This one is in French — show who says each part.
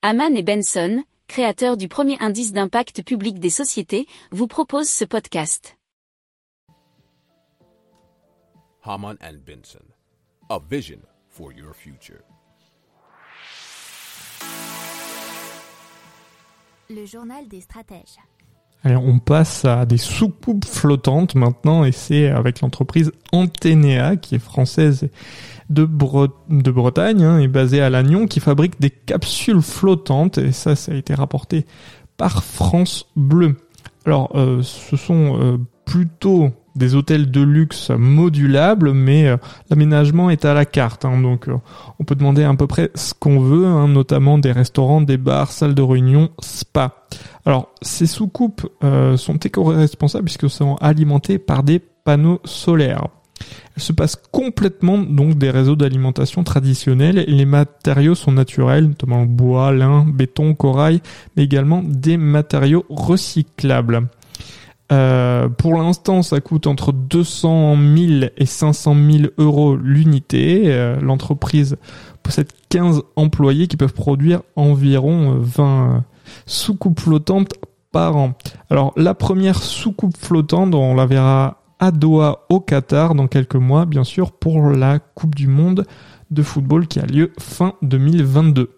Speaker 1: Haman et Benson, créateurs du premier indice d'impact public des sociétés, vous proposent ce podcast.
Speaker 2: Haman and Benson, a vision for your future.
Speaker 3: Le journal des stratèges.
Speaker 4: Allez, on passe à des soucoupes flottantes maintenant et c'est avec l'entreprise Antenea qui est française de, Bretagne hein, et basée à Lannion qui fabrique des capsules flottantes et ça ça a été rapporté par France Bleu. Alors euh, ce sont euh, plutôt des hôtels de luxe modulables, mais euh, l'aménagement est à la carte. Hein, donc on peut demander à peu près ce qu'on veut, hein, notamment des restaurants, des bars, salles de réunion, spa. Alors ces soucoupes euh, sont éco-responsables puisque sont alimentées par des panneaux solaires. Elles se passent complètement donc des réseaux d'alimentation traditionnels les matériaux sont naturels, notamment bois, lin, béton, corail, mais également des matériaux recyclables. Euh, pour l'instant, ça coûte entre 200 000 et 500 000 euros l'unité. Euh, l'entreprise possède 15 employés qui peuvent produire environ 20 euh, soucoupes flottantes par an. Alors, la première soucoupe flottante, on la verra à Doha au Qatar dans quelques mois, bien sûr, pour la Coupe du Monde de football qui a lieu fin 2022.